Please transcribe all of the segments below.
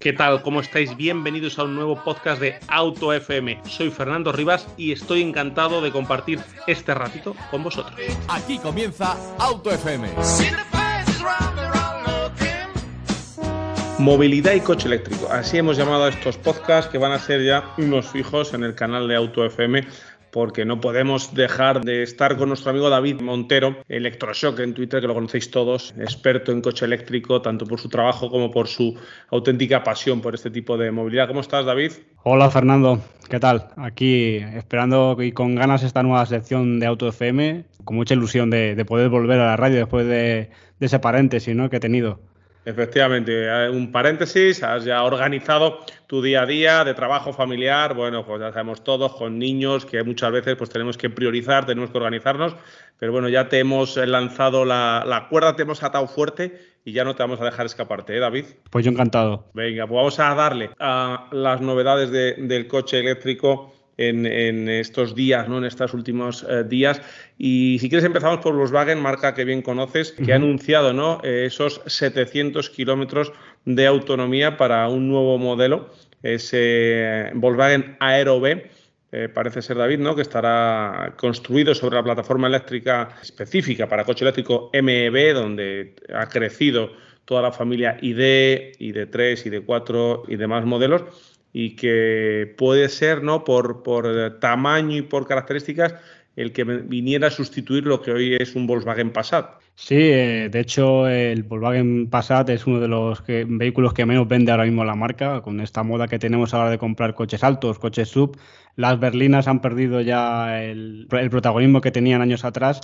¿Qué tal? ¿Cómo estáis? Bienvenidos a un nuevo podcast de Auto FM. Soy Fernando Rivas y estoy encantado de compartir este ratito con vosotros. Aquí comienza Auto FM. Movilidad y coche eléctrico. Así hemos llamado a estos podcasts que van a ser ya unos fijos en el canal de Auto FM porque no podemos dejar de estar con nuestro amigo David Montero, Electroshock en Twitter, que lo conocéis todos, experto en coche eléctrico, tanto por su trabajo como por su auténtica pasión por este tipo de movilidad. ¿Cómo estás, David? Hola, Fernando. ¿Qué tal? Aquí esperando y con ganas esta nueva sección de Auto FM, con mucha ilusión de, poder volver a la radio después de, ese paréntesis ¿no? que he tenido. Efectivamente, eh, un paréntesis, has ya organizado tu día a día de trabajo familiar, bueno, pues ya sabemos todos, con niños, que muchas veces pues tenemos que priorizar, tenemos que organizarnos, pero bueno, ya te hemos lanzado la, cuerda, te hemos atado fuerte y ya no te vamos a dejar escaparte, ¿eh, David? Pues yo encantado. Venga, pues vamos a darle a las novedades del coche eléctrico en, estos días, ¿no? en estos últimos eh, días. Y si quieres empezamos por Volkswagen, marca que bien conoces, que ha anunciado ¿no? Eh, esos 700 kilómetros de autonomía para un nuevo modelo, ese Volkswagen Aero B. Eh, parece ser David, ¿no? que estará construido sobre la plataforma eléctrica específica para coche eléctrico MEB, donde ha crecido toda la familia ID, ID3, ID4 y demás modelos y que puede ser, ¿no? Por, por tamaño y por características, el que viniera a sustituir lo que hoy es un Volkswagen Passat. Sí, eh, de hecho el Volkswagen Passat es uno de los vehículos que menos vende ahora mismo la marca, con esta moda que tenemos ahora de comprar coches altos, coches sub. Las berlinas han perdido ya el, el protagonismo que tenían años atrás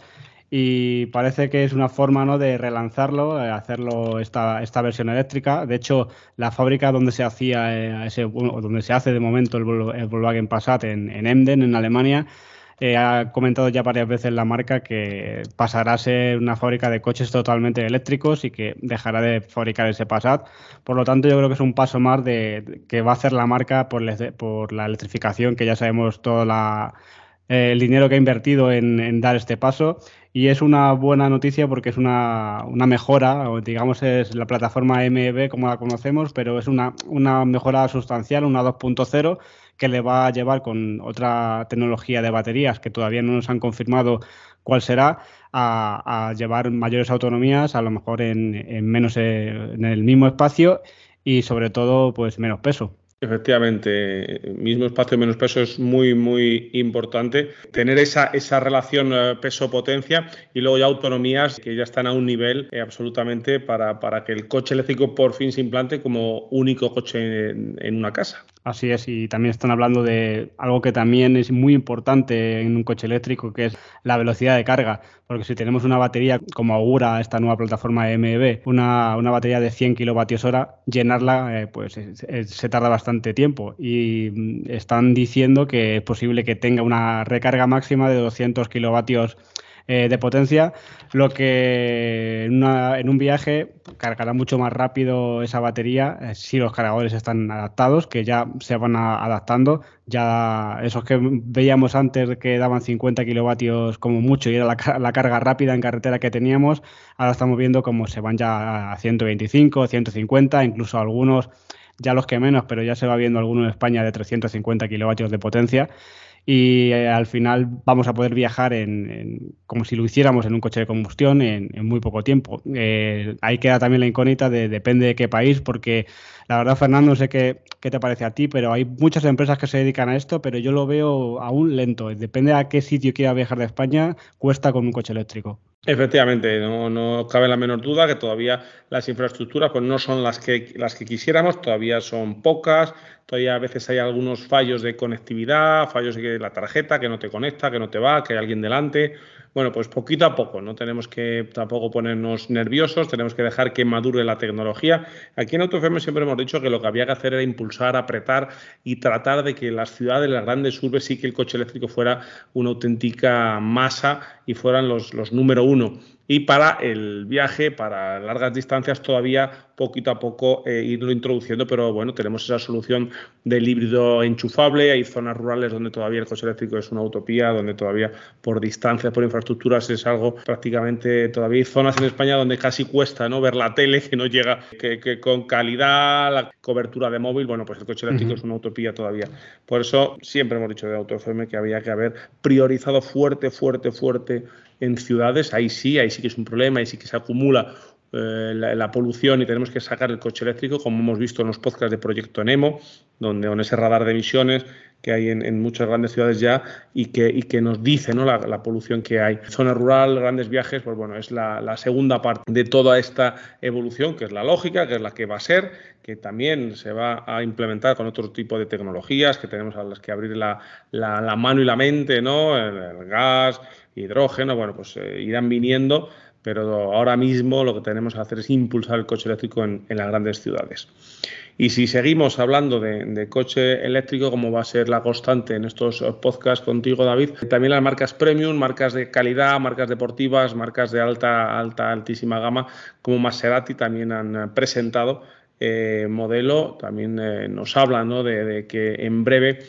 y parece que es una forma ¿no? de relanzarlo, eh, hacerlo esta, esta versión eléctrica. De hecho, la fábrica donde se hacía eh, donde se hace de momento el, Volkswagen Passat en, Emden, en Alemania, eh, ha comentado ya varias veces la marca que pasará a ser una fábrica de coches totalmente eléctricos y que dejará de fabricar ese Passat. Por lo tanto, yo creo que es un paso más de, que va a hacer la marca por, la electrificación, que ya sabemos todo el dinero que ha invertido en dar este paso y es una buena noticia porque es una, una mejora, o digamos es la plataforma MEB como la conocemos, pero es una, una mejora sustancial, una 2.0, que le va a llevar con otra tecnología de baterías que todavía no nos han confirmado cuál será, a, a llevar mayores autonomías, a lo mejor en, en menos eh, en el mismo espacio y sobre todo pues menos peso. Efectivamente, mismo espacio menos peso es muy, muy importante. Tener esa, esa relación eh, peso-potencia y luego ya autonomías que ya están a un nivel eh, absolutamente para, para, que el coche eléctrico por fin se implante como único coche en una casa. Así es, y también están hablando de algo que también es muy importante en un coche eléctrico, que es la velocidad de carga, porque si tenemos una batería, como augura esta nueva plataforma MEB, una, una batería de 100 kilovatios hora, llenarla eh, pues se tarda bastante tiempo y mm, están diciendo que es posible que tenga una recarga máxima de 200 kilovatios eh, de potencia, lo que en, un viaje cargará mucho más rápido esa batería eh, si los cargadores están adaptados, que ya se van adaptando. Ya esos que veíamos antes que daban 50 kilovatios como mucho y era la, la carga rápida en carretera que teníamos, ahora estamos viendo cómo se van ya a 125, 150, incluso algunos ya los que menos, pero ya se va viendo algunos en España de 350 kilovatios de potencia y eh, al final vamos a poder viajar en, como si lo hiciéramos en un coche de combustión en, muy poco tiempo. Eh, ahí queda también la incógnita de depende de qué país, porque la verdad, Fernando, no sé qué, qué, te parece a ti, pero hay muchas empresas que se dedican a esto, pero yo lo veo aún lento. Depende a qué sitio quiera viajar de España, cuesta con un coche eléctrico. Efectivamente, no, no, cabe la menor duda que todavía las infraestructuras pues, no son las que, las que quisiéramos, todavía son pocas, todavía a veces hay algunos fallos de conectividad, fallos de la tarjeta que no te conecta, que no te va, que hay alguien delante. Bueno, pues poquito a poco, no tenemos que tampoco ponernos nerviosos, tenemos que dejar que madure la tecnología. Aquí en AutoFM siempre hemos dicho que lo que había que hacer era impulsar, apretar y tratar de que las ciudades, las grandes urbes, sí que el coche eléctrico fuera una auténtica masa y fueran los, los número uno y para el viaje, para largas distancias, todavía poquito a poco eh, irlo introduciendo, pero bueno, tenemos esa solución del híbrido enchufable. Hay zonas rurales donde todavía el coche eléctrico es una utopía, donde todavía por distancias, por infraestructuras es algo prácticamente todavía. Hay zonas en España donde casi cuesta no ver la tele que no llega, que, con calidad, la cobertura de móvil, bueno, pues el coche eléctrico es una utopía todavía. Por eso siempre hemos dicho de AutoFM que había que haber priorizado fuerte, fuerte, fuerte en ciudades, ahí sí, ahí sí que es un problema, ahí sí que se acumula eh, la, polución y tenemos que sacar el coche eléctrico, como hemos visto en los podcasts de Proyecto Nemo, donde con ese radar de emisiones que hay en, muchas grandes ciudades ya y que, y que nos dice ¿no? la, polución que hay. Zona rural, grandes viajes, pues bueno, es la, segunda parte de toda esta evolución, que es la lógica, que es la que va a ser, que también se va a implementar con otro tipo de tecnologías, que tenemos a las que abrir la, mano y la mente, ¿no? El, gas, hidrógeno, bueno, pues eh, irán viniendo pero ahora mismo lo que tenemos que hacer es impulsar el coche eléctrico en, las grandes ciudades. Y si seguimos hablando de, coche eléctrico, como va a ser la constante en estos podcasts contigo, David, también las marcas premium, marcas de calidad, marcas deportivas, marcas de alta, alta, altísima gama, como Maserati, también han presentado eh, modelo. También eh, nos hablan de, de, que en breve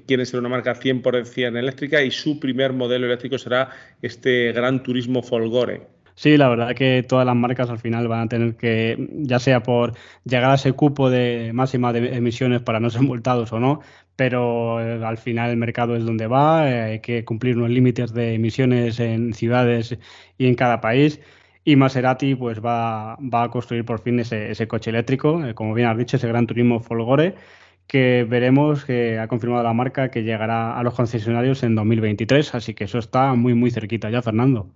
quieren ser una marca 100% eléctrica y su primer modelo eléctrico será este Gran Turismo Folgore Sí, la verdad que todas las marcas al final van a tener que, ya sea por llegar a ese cupo de máxima de emisiones para no ser multados o no, pero eh, al final el mercado es donde va, eh, hay que cumplir unos límites de emisiones en ciudades y en cada país. Y Maserati pues va, va a construir por fin ese, ese coche eléctrico, eh, como bien has dicho, ese Gran Turismo Folgore, que veremos que ha confirmado la marca que llegará a los concesionarios en 2023, así que eso está muy muy cerquita ya, Fernando.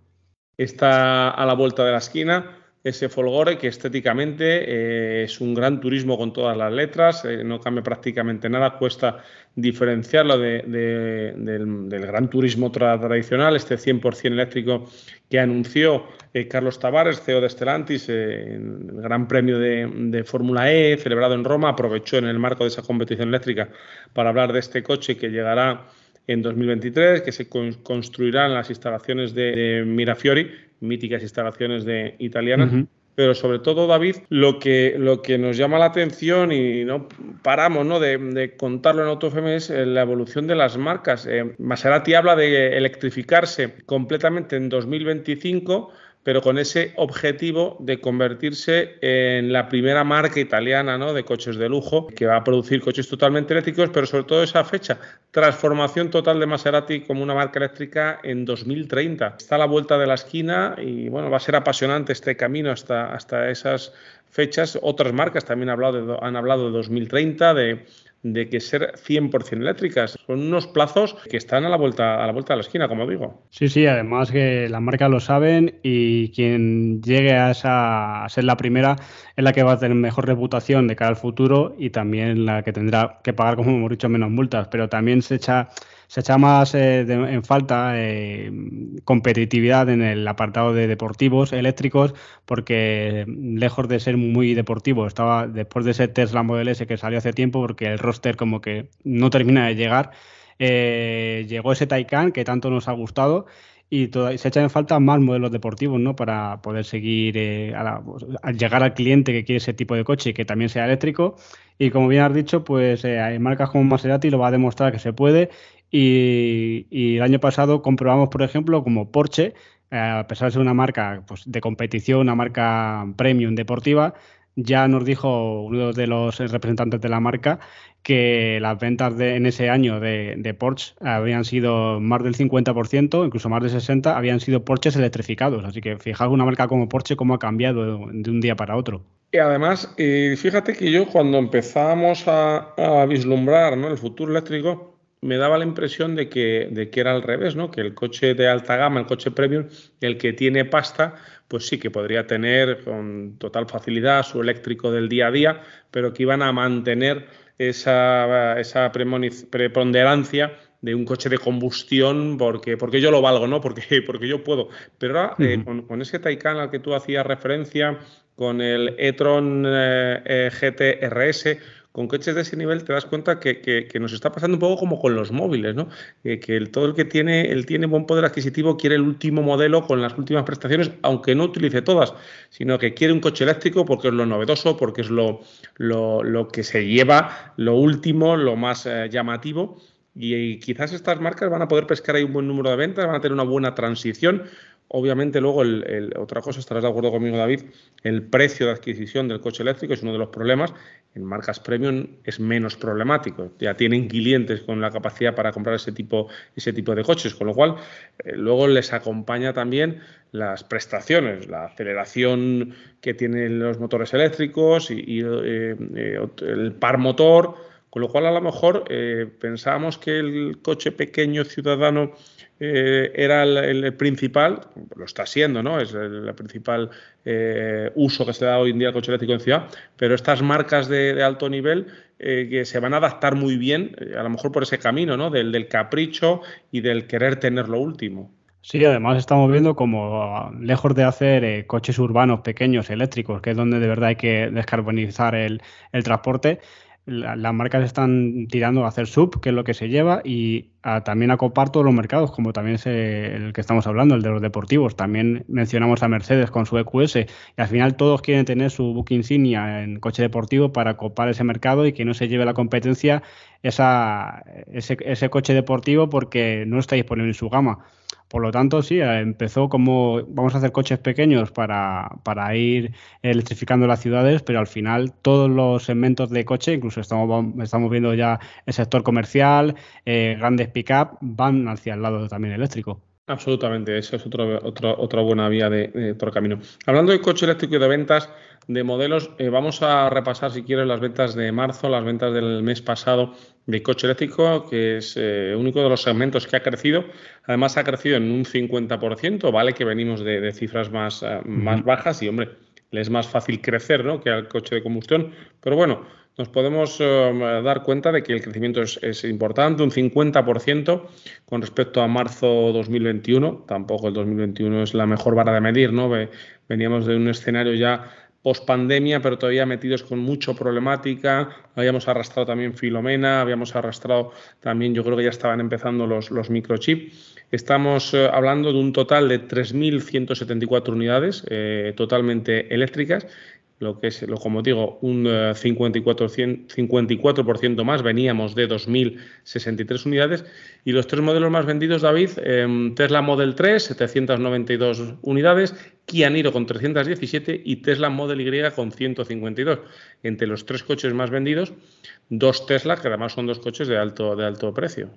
Está a la vuelta de la esquina ese Folgore que estéticamente eh, es un gran turismo con todas las letras, eh, no cambia prácticamente nada, cuesta diferenciarlo del, gran turismo tradicional, este 100% eléctrico que anunció eh, Carlos Tavares, CEO de Stellantis, en el Gran Premio de, de Fórmula E celebrado en Roma, aprovechó en el marco de esa competición eléctrica para hablar de este coche que llegará en 2023, que se construirán las instalaciones de, Mirafiori, míticas instalaciones de italianas. Pero sobre todo, David, lo que, lo que nos llama la atención y no paramos ¿no? De, contarlo en AutoFM es eh, la evolución de las marcas. Eh, Maserati habla de electrificarse completamente en 2025 pero con ese objetivo de convertirse en la primera marca italiana ¿no? de coches de lujo que va a producir coches totalmente eléctricos, pero sobre todo esa fecha, transformación total de Maserati como una marca eléctrica en 2030. Está a la vuelta de la esquina y bueno, va a ser apasionante este camino hasta, hasta esas fechas. Otras marcas también han hablado de, han hablado de 2030, de de que ser 100% eléctricas. Son unos plazos que están a la vuelta a la vuelta de la esquina, como digo. Sí, sí, además que las marcas lo saben y quien llegue a, esa, a ser la primera es la que va a tener mejor reputación de cara al futuro y también la que tendrá que pagar, como hemos dicho, menos multas, pero también se echa se echa más eh, en falta eh, competitividad en el apartado de deportivos eléctricos porque lejos de ser muy deportivo estaba después de ese Tesla Model S que salió hace tiempo porque el roster como que no termina de llegar eh, llegó ese Taycan que tanto nos ha gustado y se echan en falta más modelos deportivos ¿no? para poder seguir a llegar al cliente que quiere ese tipo de coche y que también sea eléctrico y como bien has dicho pues hay marcas como Maserati lo va a demostrar que se puede y, el año pasado comprobamos, por ejemplo, como Porsche, eh, a pesar de ser una marca pues, de competición, una marca premium deportiva, ya nos dijo uno de los representantes de la marca que las ventas de, en ese año de, Porsche habían sido más del 50%, incluso más del 60%, habían sido Porsches electrificados. Así que fijaos una marca como Porsche cómo ha cambiado de un día para otro. Y además, fíjate que yo cuando empezábamos a, vislumbrar el futuro eléctrico, me daba la impresión de que, de que era al revés, ¿no? Que el coche de alta gama, el coche premium, el que tiene pasta, pues sí que podría tener con total facilidad su eléctrico del día a día, pero que iban a mantener esa, esa preponderancia un coche de combustión porque, porque yo lo valgo, ¿no? Porque, porque yo puedo. Pero ahora, eh, con, ese Taycan al que tú hacías referencia, con el e-tron eh, GT con coches de ese nivel te das cuenta que, nos está pasando un poco como con los móviles, ¿no? que todo el que tiene, el tiene buen poder adquisitivo quiere el último modelo con las últimas prestaciones, aunque no utilice todas, sino que quiere un coche eléctrico porque es lo novedoso, porque es lo, lo, que se lleva, lo último, lo más eh, llamativo. Y, quizás estas marcas van a poder pescar ahí un buen número de ventas, van a tener una buena transición. Obviamente, luego, el, otra cosa, estarás de acuerdo conmigo, David, el precio de adquisición del coche eléctrico es uno de los problemas en marcas premium es menos problemático. Ya tienen clientes con la capacidad para comprar ese tipo, ese tipo de coches, con lo cual eh, luego les acompaña también las prestaciones, la aceleración que tienen los motores eléctricos y, eh, eh, el par motor, con lo cual a lo mejor pensábamos que el coche pequeño ciudadano eh, era el, principal, lo está siendo, ¿no? Es el, principal eh, uso que se da hoy en día al coche eléctrico en ciudad, pero estas marcas de, alto nivel eh, que se van a adaptar muy bien, a lo mejor por ese camino, ¿no? Del, capricho y del querer tener lo último. Sí, además estamos viendo como lejos de hacer coches urbanos pequeños eléctricos, que es donde de verdad hay que descarbonizar el, el transporte, las marcas están tirando a hacer sub, que es lo que se lleva, y también a copar todos los mercados, como también es el que estamos hablando, el de los deportivos. También mencionamos a Mercedes con su EQS, y al final todos quieren tener su book insignia en coche deportivo para copar ese mercado y que no se lleve la competencia esa, ese, ese coche deportivo porque no está disponible en su gama. Por lo tanto, sí, eh, empezó como vamos a hacer coches pequeños para, para, ir electrificando las ciudades, pero al final todos los segmentos de coche, incluso estamos, estamos viendo ya el sector comercial, eh, grandes pick-up, van hacia el lado también eléctrico. Absolutamente, eso es otro, otra buena vía de, de, otro camino. Hablando de coche eléctrico y de ventas de modelos, eh, vamos a repasar, si quieres, las ventas de marzo, las ventas del mes pasado de coche eléctrico, que es eh, único de los segmentos que ha crecido. Además, ha crecido en un 50%, vale que venimos de, cifras más, eh, más bajas y, hombre, le es más fácil crecer ¿no? que al coche de combustión. Pero bueno, nos podemos eh, dar cuenta de que el crecimiento es, importante, un 50% con respecto a marzo 2021. Tampoco el 2021 es la mejor vara de medir, ¿no? Veníamos de un escenario ya post pandemia, pero todavía metidos con mucha problemática. Habíamos arrastrado también Filomena, habíamos arrastrado también, yo creo que ya estaban empezando los, los microchips. Estamos eh, hablando de un total de 3.174 unidades eh, totalmente eléctricas lo que es, lo, como digo, un 54%, eh, más, veníamos de 2.063 unidades, y los tres modelos más vendidos, David, em, Tesla Model 3, 792 unidades, Kia Niro con 317 y Tesla Model Y con 152. Entre los tres coches más vendidos, dos Tesla, que además son dos coches de alto, de alto precio.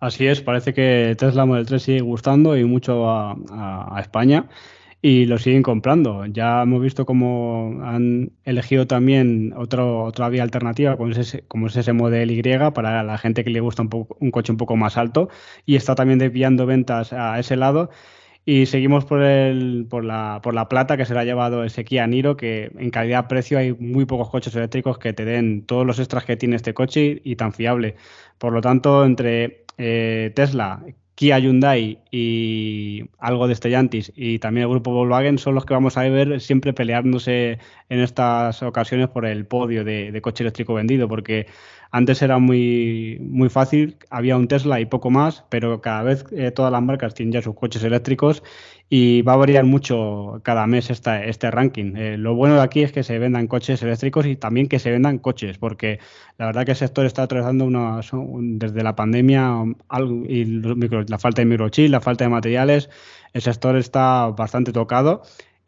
Así es, parece que Tesla Model 3 sigue gustando y mucho a España y lo siguen comprando. Ya hemos visto cómo han elegido también otro, otra vía alternativa, como es, ese, como es ese Model Y, para la gente que le gusta un, poco, un coche un poco más alto, y está también desviando ventas a ese lado. Y seguimos por, el, por, la, por la plata que se le ha llevado ese Kia Niro, que en calidad-precio hay muy pocos coches eléctricos que te den todos los extras que tiene este coche y, tan fiable. Por lo tanto, entre eh, Tesla, Kia Hyundai y algo de Stellantis y también el grupo Volkswagen son los que vamos a ver siempre peleándose en estas ocasiones por el podio de, coche eléctrico vendido, porque antes era muy, muy fácil, había un Tesla y poco más, pero cada vez eh, todas las marcas tienen ya sus coches eléctricos y va a variar mucho cada mes esta, este ranking. Eh, lo bueno de aquí es que se vendan coches eléctricos y también que se vendan coches, porque la verdad que el sector está atravesando una, desde la pandemia y la falta de microchip, la falta de materiales, el sector está bastante tocado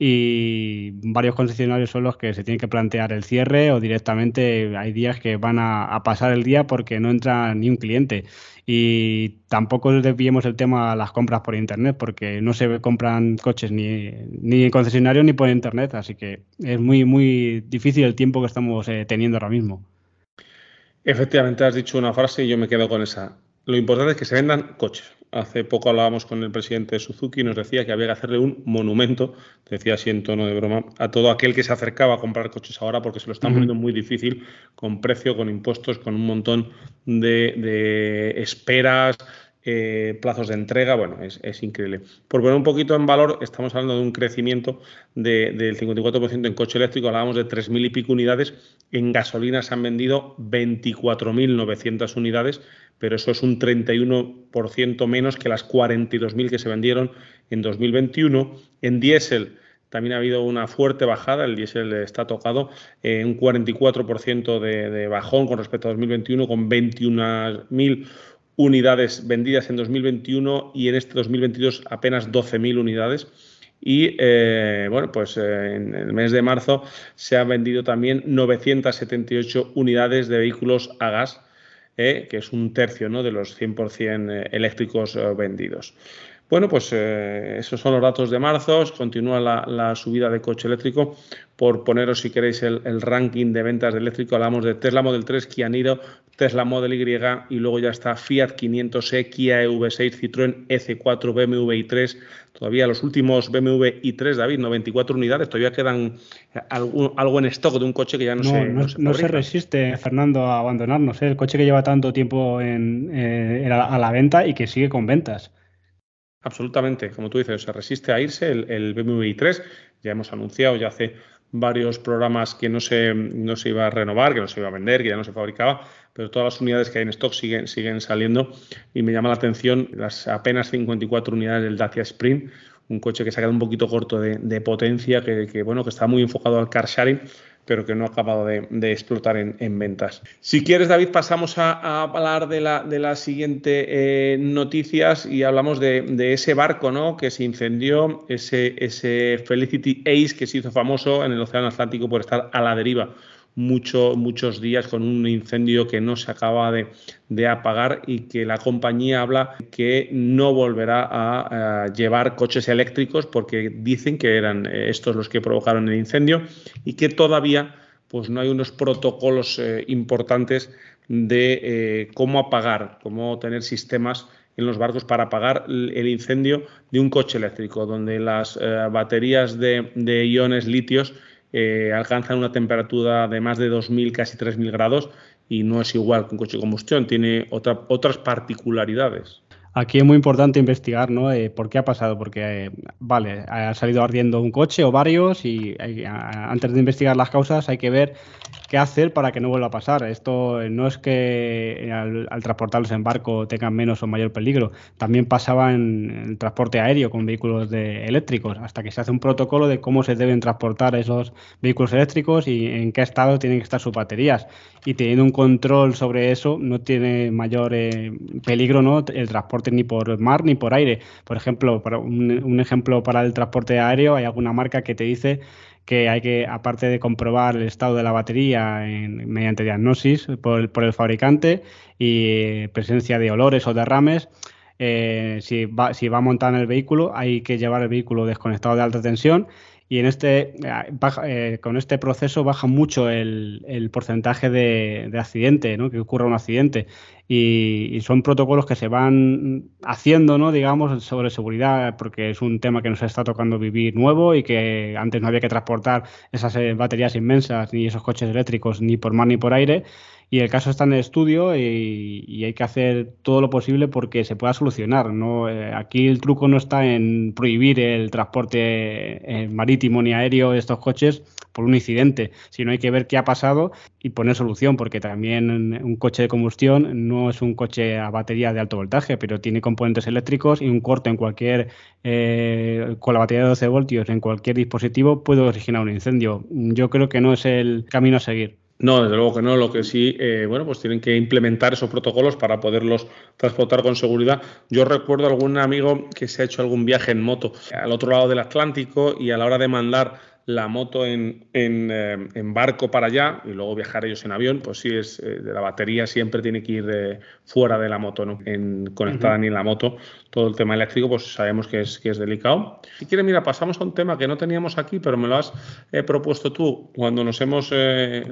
y varios concesionarios son los que se tienen que plantear el cierre o directamente hay días que van a, pasar el día porque no entra ni un cliente. Y tampoco desviemos el tema a las compras por internet porque no se compran coches ni, ni en concesionarios ni por internet. Así que es muy, muy difícil el tiempo que estamos eh, teniendo ahora mismo. Efectivamente, has dicho una frase y yo me quedo con esa. Lo importante es que se vendan coches. Hace poco hablábamos con el presidente de Suzuki y nos decía que había que hacerle un monumento, decía así en tono de broma, a todo aquel que se acercaba a comprar coches ahora porque se lo están poniendo muy difícil con precio, con impuestos, con un montón de esperas, eh, plazos de entrega, bueno, es, increíble. Por poner un poquito en valor, estamos hablando de un crecimiento del 54% en coche eléctrico, hablábamos de 3.000 y pico unidades, en gasolina se han vendido 24.900 unidades, pero eso es un 31% menos que las 42.000 que se vendieron en 2021. En diésel también ha habido una fuerte bajada, el diésel está tocado, en un 44% de, de bajón con respecto a 2021, con 21.000 unidades vendidas en 2021 y en este 2022 apenas 12.000 unidades. Y eh, bueno, pues eh, en el mes de marzo se han vendido también 978 unidades de vehículos a gas, eh, que es un tercio ¿no? de los 100% eléctricos vendidos. Bueno, pues esos son los datos de marzo. Continúa la, subida de coche eléctrico. Por poneros, si queréis, el, el, ranking de ventas de eléctrico, hablamos de Tesla Model 3, Kia Niro, Tesla Model Y y luego ya está Fiat 500e, Kia EV6, Citroën EC4, BMW i3. Todavía los últimos BMW i3, David, 94 unidades. Todavía quedan algo, en stock de un coche que ya no, se No, no, se, resiste, Fernando, a abandonarnos. ¿eh? El coche que lleva tanto tiempo en, eh, a la venta y que sigue con ventas. Absolutamente, como tú dices, se resiste a irse el, el BMW i3. Ya hemos anunciado ya hace varios programas que no se, no se iba a renovar, que no se iba a vender, que ya no se fabricaba, pero todas las unidades que hay en stock siguen, siguen saliendo y me llama la atención las apenas 54 unidades del Dacia Sprint, un coche que se ha quedado un poquito corto de, potencia, que, bueno, que está muy enfocado al car sharing, pero que no ha acabado de, explotar en, ventas. Si quieres, David, pasamos a, hablar de la, de las siguientes eh, noticias y hablamos de, ese barco ¿no? que se incendió, ese, ese Felicity Ace que se hizo famoso en el Océano Atlántico por estar a la deriva mucho, muchos días con un incendio que no se acaba de, apagar y que la compañía habla que no volverá a, llevar coches eléctricos porque dicen que eran eh, estos los que provocaron el incendio y que todavía pues no hay unos protocolos eh, importantes de eh, cómo apagar, cómo tener sistemas en los barcos para apagar el incendio de un coche eléctrico, donde las baterías de, de iones litios eh, alcanzan una temperatura de más de 2.000, casi 3.000 grados y no es igual que un coche de combustión, tiene otras particularidades. Aquí es muy importante investigar, ¿no? Eh, ¿Por qué ha pasado? Porque, eh, vale, ha salido ardiendo un coche o varios y antes de investigar las causas hay que ver qué hacer para que no vuelva a pasar. Esto no es que al, transportarlos en barco tengan menos o mayor peligro. También pasaba en, el transporte aéreo con vehículos eléctricos, hasta que se hace un protocolo de cómo se deben transportar esos vehículos eléctricos y en qué estado tienen que estar sus baterías. Y teniendo un control sobre eso, no tiene mayor eh, peligro ¿no? el transporte ni por mar ni por aire. Por ejemplo, para un ejemplo para el transporte aéreo, hay alguna marca que te dice que hay que, aparte de comprobar el estado de la batería mediante diagnosis por el, fabricante y eh, presencia de olores o derrames, eh, si, va, si va a montar en el vehículo, hay que llevar el vehículo desconectado de alta tensión y en este, eh, con este proceso baja mucho el, porcentaje de, accidente, ¿no? que ocurra un accidente. Y, son protocolos que se van haciendo, ¿no? digamos, sobre seguridad, porque es un tema que nos está tocando vivir nuevo y que antes no había que transportar esas eh, baterías inmensas ni esos coches eléctricos ni por mar ni por aire y el caso está en el estudio y, hay que hacer todo lo posible porque se pueda solucionar. ¿no? Eh, aquí el truco no está en prohibir el transporte eh, marítimo ni aéreo de estos coches por un incidente, sino hay que ver qué ha pasado y poner solución, porque también un coche de combustión no es un coche a batería de alto voltaje, pero tiene componentes eléctricos y un corte en cualquier, eh, con la batería de 12 voltios en cualquier dispositivo puede originar un incendio. Yo creo que no es el camino a seguir. No, desde luego que no. Lo que sí, eh, bueno, pues tienen que implementar esos protocolos para poderlos transportar con seguridad. Yo recuerdo algún amigo que se ha hecho algún viaje en moto al otro lado del Atlántico y a la hora de mandar la moto en, eh, en, barco para allá y luego viajar ellos en avión, pues sí, es eh, de la batería siempre tiene que ir fuera de la moto, ¿no? En, conectada ni en la moto. Todo el tema eléctrico, pues sabemos que es, que es delicado. Si quieres, mira, pasamos a un tema que no teníamos aquí, pero me lo has propuesto tú cuando nos hemos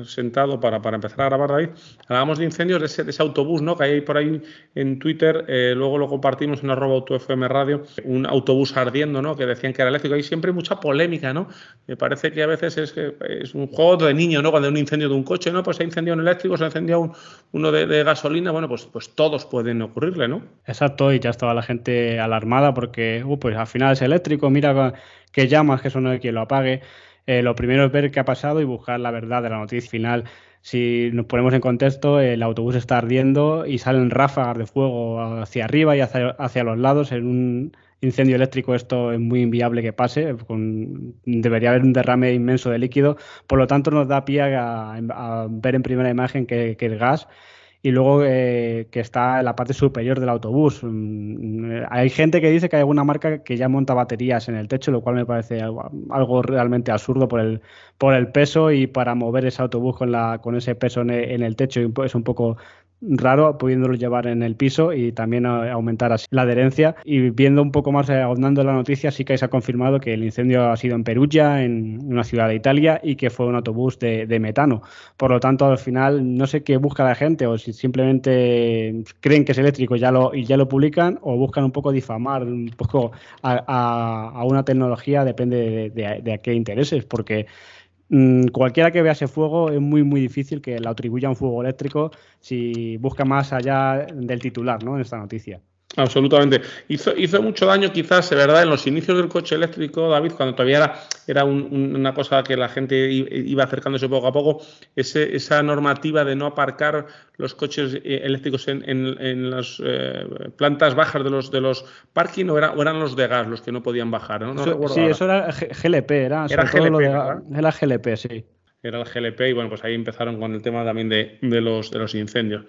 sentado para, para, empezar a grabar, David. Hablábamos de incendios de ese, de ese, autobús, ¿no? Que hay por ahí en Twitter, luego lo compartimos en arroba autofm radio, un autobús ardiendo, ¿no? Que decían que era eléctrico. Hay siempre mucha polémica, ¿no? Parece que a veces es, es un juego de niño, ¿no? Cuando hay un incendio de un coche, ¿no? Pues se ha incendiado un eléctrico, se ha incendiado uno de, gasolina, bueno, pues, pues todos pueden ocurrirle, ¿no? Exacto, y ya estaba la gente alarmada porque, uh, pues al final es eléctrico, mira que llamas, que eso no hay quien lo apague. Eh, lo primero es ver qué ha pasado y buscar la verdad de la noticia final. Si nos ponemos en contexto, el autobús está ardiendo y salen ráfagas de fuego hacia arriba y hacia los lados en un incendio eléctrico esto es muy inviable que pase, debería haber un derrame inmenso de líquido, por lo tanto nos da pie a, ver en primera imagen que, el gas y luego eh, que está en la parte superior del autobús. Mm, hay gente que dice que hay alguna marca que ya monta baterías en el techo, lo cual me parece algo, realmente absurdo por el, por el peso y para mover ese autobús con, la, con ese peso en el techo es un poco raro pudiéndolo llevar en el piso y también aumentar así la adherencia. Y viendo un poco más, eh, ahondando la noticia, sí que se ha confirmado que el incendio ha sido en Perugia, en una ciudad de Italia, y que fue un autobús de, metano. Por lo tanto, al final, no sé qué busca la gente, o si simplemente creen que es eléctrico ya lo, y ya lo publican, o buscan un poco difamar un poco a, una tecnología, depende de, qué intereses, porque Mm, cualquiera que vea ese fuego es muy muy difícil que le atribuya un fuego eléctrico si busca más allá del titular ¿no? en esta noticia. Absolutamente. Hizo, hizo mucho daño quizás, de verdad, en los inicios del coche eléctrico, David, cuando todavía era, era una cosa que la gente iba acercándose poco a poco, ese, esa normativa de no aparcar los coches eh, eléctricos en, en, las eh, plantas bajas de los de los parking o, era, eran los de gas los que no podían bajar. ¿no? sí, eso era GLP, era, era GLP, era GLP, sí. Era el GLP y bueno, pues ahí empezaron con el tema también de, de los, de los incendios.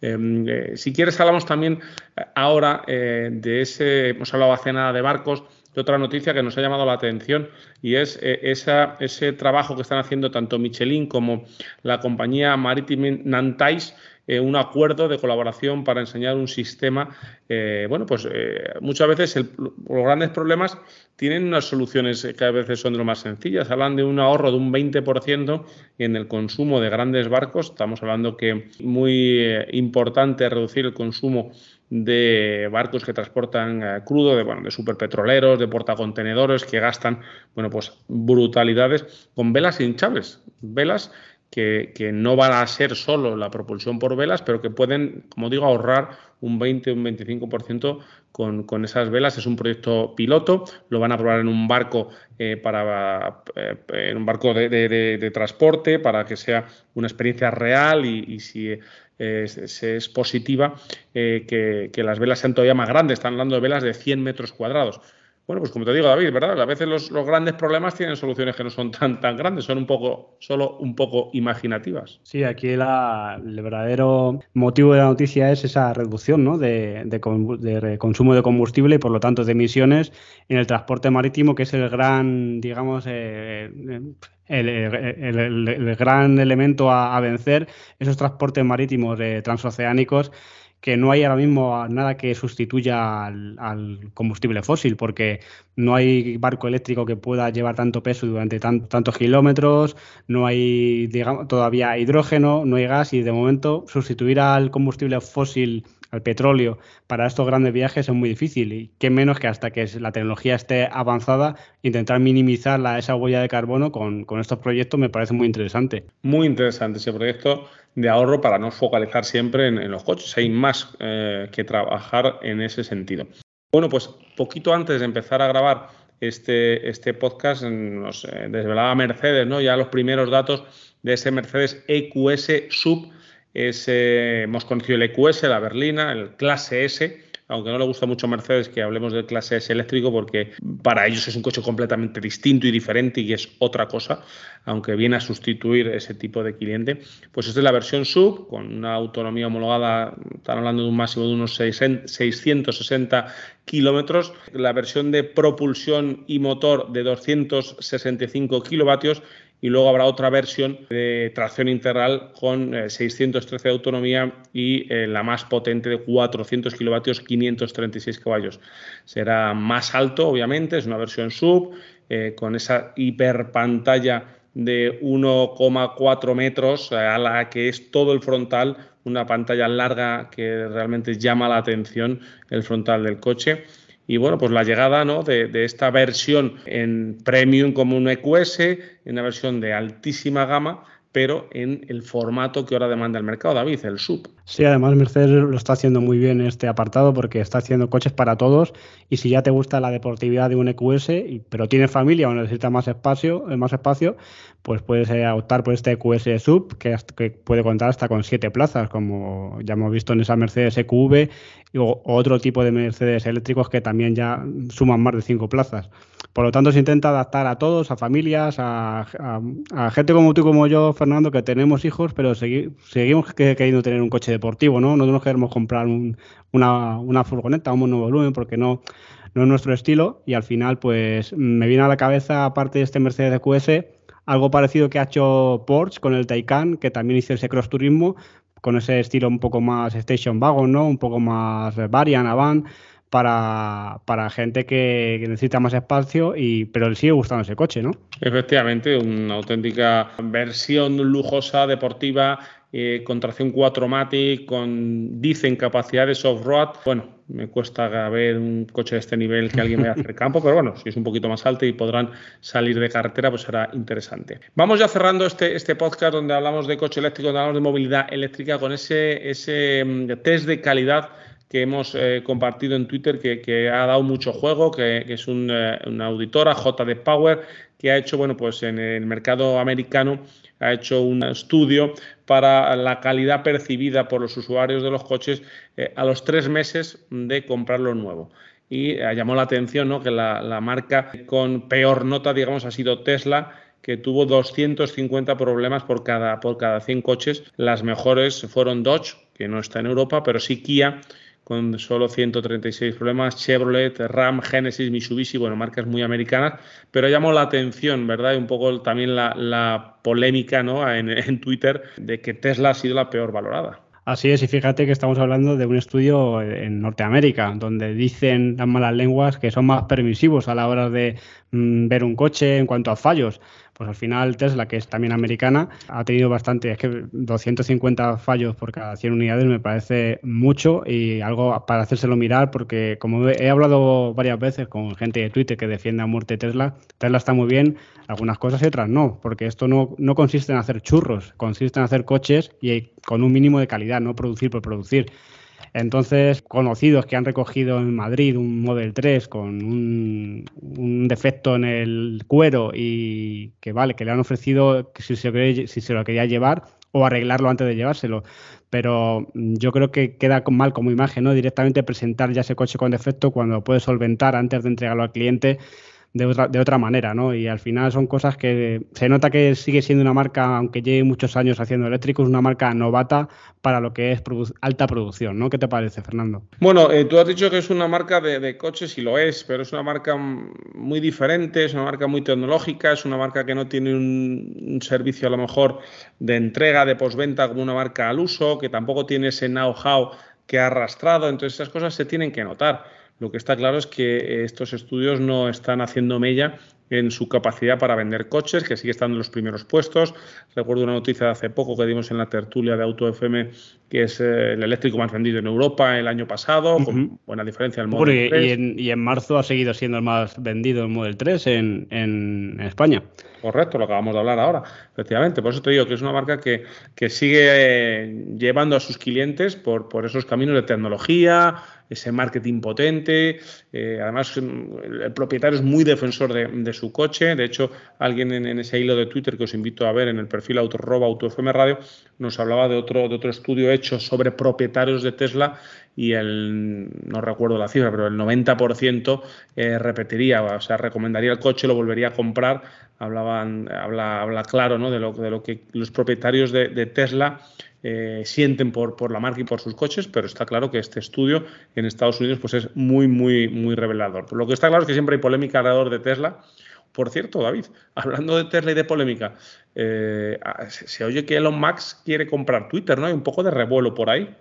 Em, eh, si quieres, hablamos también eh, ahora eh, de ese, hemos hablado hace nada de barcos, de otra noticia que nos ha llamado la atención y es ese trabajo que están haciendo tanto Michelin como la compañía Maritime Nantais eh, un acuerdo de colaboración para enseñar un sistema. Eh, bueno, pues eh, muchas veces los grandes problemas tienen unas soluciones que a veces son de lo más sencillas. Hablan de un ahorro de un 20% en el consumo de grandes barcos. Estamos hablando que muy importante reducir el consumo de barcos que transportan crudo, de, bueno, de superpetroleros, de portacontenedores que gastan, bueno, pues brutalidades con velas hinchables, velas que, no van a ser solo la propulsión por velas, pero que pueden, como digo, ahorrar un 20 o un 25% con, con, esas velas. Es un proyecto piloto, lo van a probar en un barco eh, para eh, en un barco de, transporte para que sea una experiencia real y, si es, positiva, eh, que, que, las velas sean todavía más grandes. Están hablando de velas de 100 metros cuadrados. Bueno, pues como te digo, David, ¿verdad? A veces los, grandes problemas tienen soluciones que no son tan, tan grandes, son un poco, solo un poco imaginativas. Sí, aquí el verdadero motivo de la noticia es esa reducción ¿no? de, consumo de combustible y por lo tanto de emisiones en el transporte marítimo, que es el gran, digamos, eh, el, gran elemento a, vencer, esos transportes marítimos eh, transoceánicos que no hay ahora mismo nada que sustituya al, combustible fósil, porque no hay barco eléctrico que pueda llevar tanto peso durante tantos kilómetros, no hay digamos, todavía hidrógeno, no hay gas y de momento sustituir al combustible fósil al petróleo para estos grandes viajes es muy difícil y qué menos que hasta que la tecnología esté avanzada intentar minimizar la, esa huella de carbono con, estos proyectos me parece muy interesante. Muy interesante ese proyecto de ahorro para no focalizar siempre en, los coches. Hay más eh, que trabajar en ese sentido. Bueno, pues poquito antes de empezar a grabar este, este podcast nos eh, desvelaba Mercedes, ¿no? Ya los primeros datos de ese Mercedes EQS Sub hemos conocido el EQS, la berlina, el clase S, aunque no le gusta mucho a Mercedes que hablemos del clase S eléctrico, porque para ellos es un coche completamente distinto y diferente y es otra cosa, aunque viene a sustituir ese tipo de cliente. Pues esta es la versión sub, con una autonomía homologada, están hablando de un máximo de unos 660 kilómetros, la versión de propulsión y motor de 265 kilovatios y luego habrá otra versión de tracción integral con 613 eh, de autonomía y eh, la más potente de 400 kilovatios, 536 caballos. Será más alto, obviamente, es una versión sub eh, con esa hiperpantalla de 1,4 metros a la que es todo el frontal, una pantalla larga que realmente llama la atención el frontal del coche y bueno, pues la llegada ¿no? de, esta versión en premium como un EQS, en una versión de altísima gama, pero en el formato que ahora demanda el mercado, David, el sub. Sí, además Mercedes lo está haciendo muy bien este apartado porque está haciendo coches para todos y si ya te gusta la deportividad de un EQS, pero tienes familia o necesitas más espacio, eh, más espacio, pues puedes eh, optar por este EQS sub que, que, puede contar hasta con siete plazas, como ya hemos visto en esa Mercedes EQV o, otro tipo de Mercedes eléctricos que también ya suman más de cinco plazas. Por lo tanto, se intenta adaptar a todos, a familias, a, gente como tú y como yo, Fernando, que tenemos hijos, pero seguimos queriendo tener un coche deportivo, ¿no? No nos queremos comprar una, una, furgoneta, un monovolumen, porque no, es nuestro estilo. Y al final, pues me viene a la cabeza, aparte de este Mercedes QS, algo parecido que ha hecho Porsche con el Taycan, que también hizo ese cross turismo, con ese estilo un poco más station wagon, ¿no? Un poco más varian, avant, para, para gente que, necesita más espacio, y, pero le sigue gustando ese coche, ¿no? Efectivamente, una auténtica versión lujosa, deportiva, eh, con tracción 4MATIC, con, dicen, capacidades off-road. Bueno, me cuesta ver un coche de este nivel que alguien vaya hacer campo, pero bueno, si es un poquito más alto y podrán salir de carretera, pues será interesante. Vamos ya cerrando este, este podcast donde hablamos de coche eléctrico, donde hablamos de movilidad eléctrica, con ese, ese mm, test de calidad que hemos eh, compartido en Twitter que, ha dado mucho juego, que, es un, eh, una auditora, JD Power, que ha hecho, bueno, pues en el mercado americano ha hecho un estudio para la calidad percibida por los usuarios de los coches eh, a los tres meses de comprarlo nuevo. Y llamó la atención ¿no? que la, la marca con peor nota, digamos, ha sido Tesla, que tuvo 250 problemas por cada, por cada 100 coches. Las mejores fueron Dodge, que no está en Europa, pero sí Kia, con solo 136 problemas, Chevrolet, Ram, Genesis, Mitsubishi, bueno, marcas muy americanas, pero llamó la atención, ¿verdad? Y un poco también la, polémica ¿no? en, Twitter de que Tesla ha sido la peor valorada. Así es, y fíjate que estamos hablando de un estudio en Norteamérica, donde dicen las malas lenguas que son más permisivos a la hora de mm, ver un coche en cuanto a fallos pues al final Tesla, que es también americana, ha tenido bastante, es que 250 fallos por cada 100 unidades me parece mucho y algo para hacérselo mirar porque como he hablado varias veces con gente de Twitter que defiende a muerte Tesla, Tesla está muy bien, algunas cosas y otras no, porque esto no, no consiste en hacer churros, consiste en hacer coches y con un mínimo de calidad, no producir por producir. Entonces, conocidos que han recogido en Madrid un Model 3 con un, defecto en el cuero y que vale, que le han ofrecido si se, si se lo quería llevar o arreglarlo antes de llevárselo. Pero yo creo que queda mal como imagen, ¿no? Directamente presentar ya ese coche con defecto cuando puedes solventar antes de entregarlo al cliente de otra, de otra manera, ¿no? Y al final son cosas que se nota que sigue siendo una marca, aunque lleve muchos años haciendo eléctricos, una marca novata para lo que es alta producción, ¿no? ¿Qué te parece, Fernando? Bueno, eh, tú has dicho que es una marca de, coches y lo es, pero es una marca muy diferente, es una marca muy tecnológica, es una marca que no tiene un, servicio a lo mejor de entrega, de postventa como una marca al uso, que tampoco tiene ese know-how que ha arrastrado, entonces esas cosas se tienen que notar. Lo que está claro es que estos estudios no están haciendo mella en su capacidad para vender coches, que sigue estando en los primeros puestos. Recuerdo una noticia de hace poco que dimos en la tertulia de Auto FM, que es eh, el eléctrico más vendido en Europa el año pasado, con buena diferencia del Model 3. Y en, marzo ha seguido siendo el más vendido el Model 3 en, España. Correcto, lo acabamos de hablar ahora, efectivamente. Por eso te digo que es una marca que, que sigue eh, llevando a sus clientes por, por esos caminos de tecnología, ese marketing potente. Eh, además, el propietario es muy defensor de, su coche. De hecho, alguien en, ese hilo de Twitter que os invito a ver en el perfil autorroba autofm radio nos hablaba de otro, de otro estudio hecho sobre propietarios de Tesla y el, no recuerdo la cifra, pero el 90% eh, repetiría, o sea, recomendaría el coche, lo volvería a comprar. Hablaban, habla, habla claro ¿no? de, lo, de lo que los propietarios de, Tesla eh, sienten por, por la marca y por sus coches, pero está claro que este estudio en Estados Unidos pues es muy, muy, muy revelador. lo que está claro es que siempre hay polémica alrededor de Tesla. Por cierto, David, hablando de Tesla y de polémica, eh, se oye que Elon Musk quiere comprar Twitter, ¿no? Hay un poco de revuelo por ahí.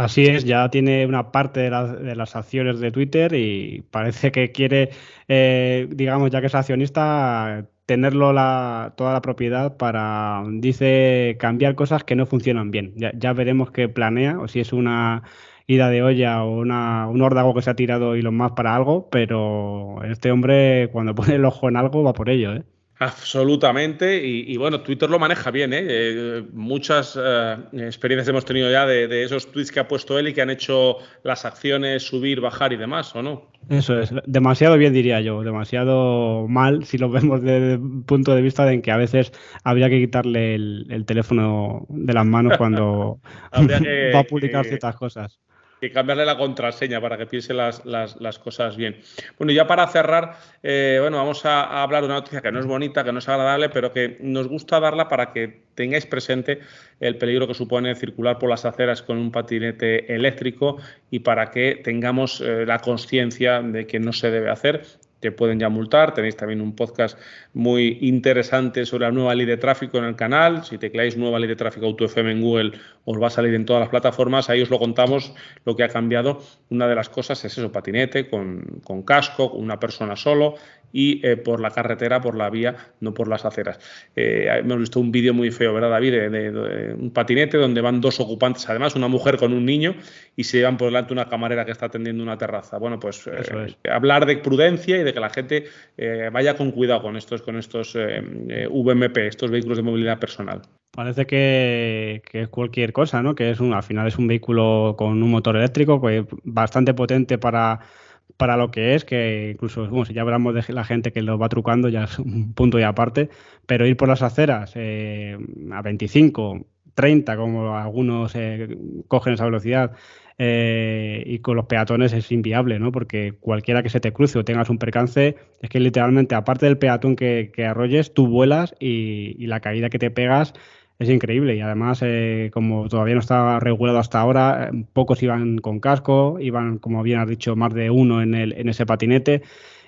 Así es, ya tiene una parte de, las acciones de Twitter y parece que quiere, eh, digamos, ya que es accionista, tenerlo la, toda la propiedad para, dice, cambiar cosas que no funcionan bien. Ya, veremos qué planea o si es una ida de olla o una, un órdago que se ha tirado y lo más para algo, pero este hombre cuando pone el ojo en algo va por ello, ¿eh? Absolutamente, y, bueno, Twitter lo maneja bien, ¿eh? eh muchas eh, experiencias hemos tenido ya de, esos tweets que ha puesto él y que han hecho las acciones subir, bajar y demás, ¿o no? Eso es, demasiado bien diría yo, demasiado mal si lo vemos desde el punto de vista de en que a veces habría que quitarle el, teléfono de las manos cuando va a publicar ciertas cosas que cambiarle la contraseña para que piense las, las, cosas bien. Bueno, ya para cerrar, eh, bueno, vamos a, hablar de una noticia que no es bonita, que no es agradable, pero que nos gusta darla para que tengáis presente el peligro que supone circular por las aceras con un patinete eléctrico y para que tengamos eh, la conciencia de que no se debe hacer te pueden ya multar. Tenéis también un podcast muy interesante sobre la nueva ley de tráfico en el canal. Si tecleáis nueva ley de tráfico AutoFM en Google, os va a salir en todas las plataformas. Ahí os lo contamos lo que ha cambiado. Una de las cosas es eso, patinete con, con casco, una persona solo y eh, por la carretera, por la vía, no por las aceras. Eh, hemos visto un vídeo muy feo, ¿verdad, David? De, un patinete donde van dos ocupantes, además una mujer con un niño, y se llevan por delante una camarera que está atendiendo una terraza. Bueno, pues eh, hablar de prudencia y de que la gente vaya con cuidado con estos, con estos VMP, estos vehículos de movilidad personal. Parece que, es cualquier cosa, ¿no? Que es un, al final es un vehículo con un motor eléctrico que bastante potente para para lo que es, que incluso, si ya hablamos de la gente que lo va trucando, ya es un punto y aparte, pero ir por las aceras eh, a 25, 30, como algunos eh, cogen esa velocidad, eh, y con los peatones es inviable, ¿no? Porque cualquiera que se te cruce o tengas un percance, es que literalmente, aparte del peatón que, arrolles, tú vuelas y la caída que te pegas es increíble y además, eh, como todavía no está regulado hasta ahora, eh, pocos iban con casco, iban, como bien has dicho, más de uno en, el, en ese patinete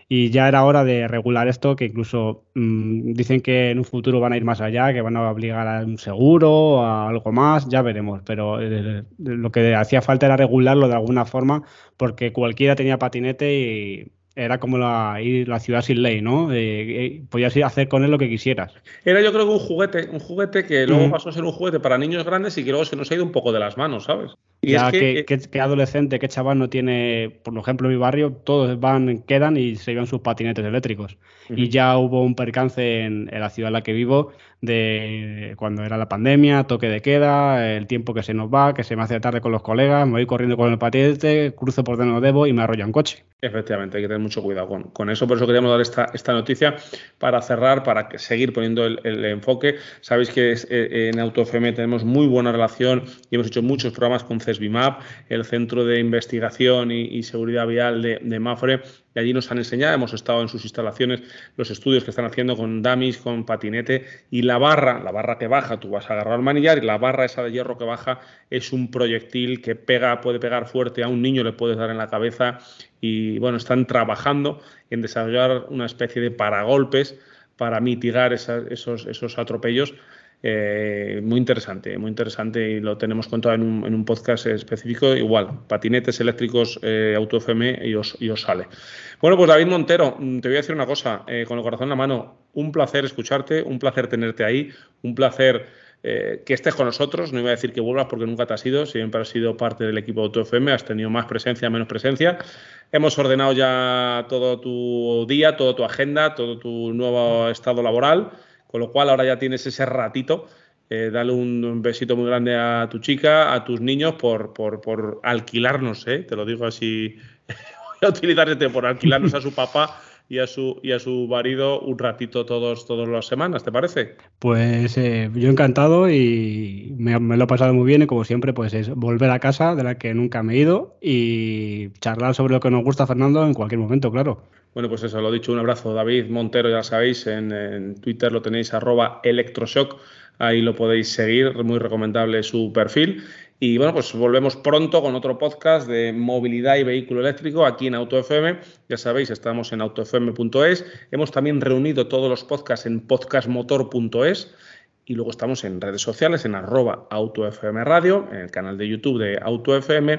y ya era hora de regular esto, que incluso mm, dicen que en un futuro van a ir más allá, que van a obligar a un seguro, a algo más, ya veremos, pero eh, lo que hacía falta era regularlo de alguna forma, porque cualquiera tenía patinete y era como la, ir la ciudad sin ley, ¿no? Eh, podías ir a hacer con él lo que quisieras. Era yo creo que un juguete, un juguete que luego pasó a ser un juguete para niños grandes y que luego se nos ha ido un poco de las manos, ¿sabes? Y es que, ¿qué, adolescente, qué chaval no tiene, por ejemplo, en mi barrio, todos van, quedan y se llevan sus patinetes eléctricos. Y ya hubo un percance en, la ciudad en la que vivo de cuando era la pandemia, toque de queda, el tiempo que se nos va, que se me hace tarde con los colegas, me voy corriendo con el patinete, cruzo por donde no debo y me arrolla un coche. Efectivamente, hay que tener mucho cuidado con, eso. Por eso queríamos dar esta, esta noticia para cerrar, para seguir poniendo el, enfoque. Sabéis que eh, en AutoFM tenemos muy buena relación y hemos hecho muchos programas con CESBIMAP, el Centro de Investigación y, Seguridad Vial de Mafre, y allí nos han enseñado, hemos estado en sus instalaciones, los estudios que están haciendo con dummies, con patinete y la barra, la barra que baja, tú vas a agarrar el manillar y la barra esa de hierro que baja es un proyectil que pega, puede pegar fuerte a un niño, le puedes dar en la cabeza y bueno, están trabajando en desarrollar una especie de paragolpes para mitigar esos, esos atropellos eh, muy interesante, muy interesante y lo tenemos contado en un, en un podcast específico. Igual, patinetes eléctricos eh, Auto FM y os, y os, sale. Bueno, pues David Montero, mm, te voy a decir una cosa, eh, con el corazón en la mano, un placer escucharte, un placer tenerte ahí, un placer eh, que estés con nosotros. No iba a decir que vuelvas porque nunca te has ido, siempre has sido parte del equipo Auto FM, has tenido más presencia, menos presencia. Hemos ordenado ya todo tu día, toda tu agenda, todo tu nuevo estado laboral. Con lo cual ahora ya tienes ese ratito. Eh, dale un, besito muy grande a tu chica, a tus niños por, por, alquilarnos, ¿eh? te lo digo así, voy a utilizar este por alquilarnos a su papá y a su, y a su marido un ratito todos, todas las semanas, ¿te parece? Pues eh, yo encantado y me, lo he pasado muy bien y como siempre pues es volver a casa de la que nunca me he ido y charlar sobre lo que nos gusta Fernando en cualquier momento, claro. Bueno, pues eso, lo dicho, un abrazo. David Montero, ya sabéis, en, en Twitter lo tenéis arroba electroshock, ahí lo podéis seguir, muy recomendable su perfil. Y bueno, pues volvemos pronto con otro podcast de movilidad y vehículo eléctrico aquí en AutoFM. Ya sabéis, estamos en autofm.es. Hemos también reunido todos los podcasts en podcastmotor.es. Y luego estamos en redes sociales, en arroba AutoFM Radio, en el canal de YouTube de AutoFM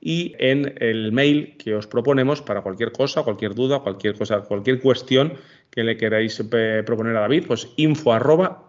y en el mail que os proponemos para cualquier cosa, cualquier duda, cualquier cosa, cualquier cuestión que le queráis eh, proponer a David, pues info arroba.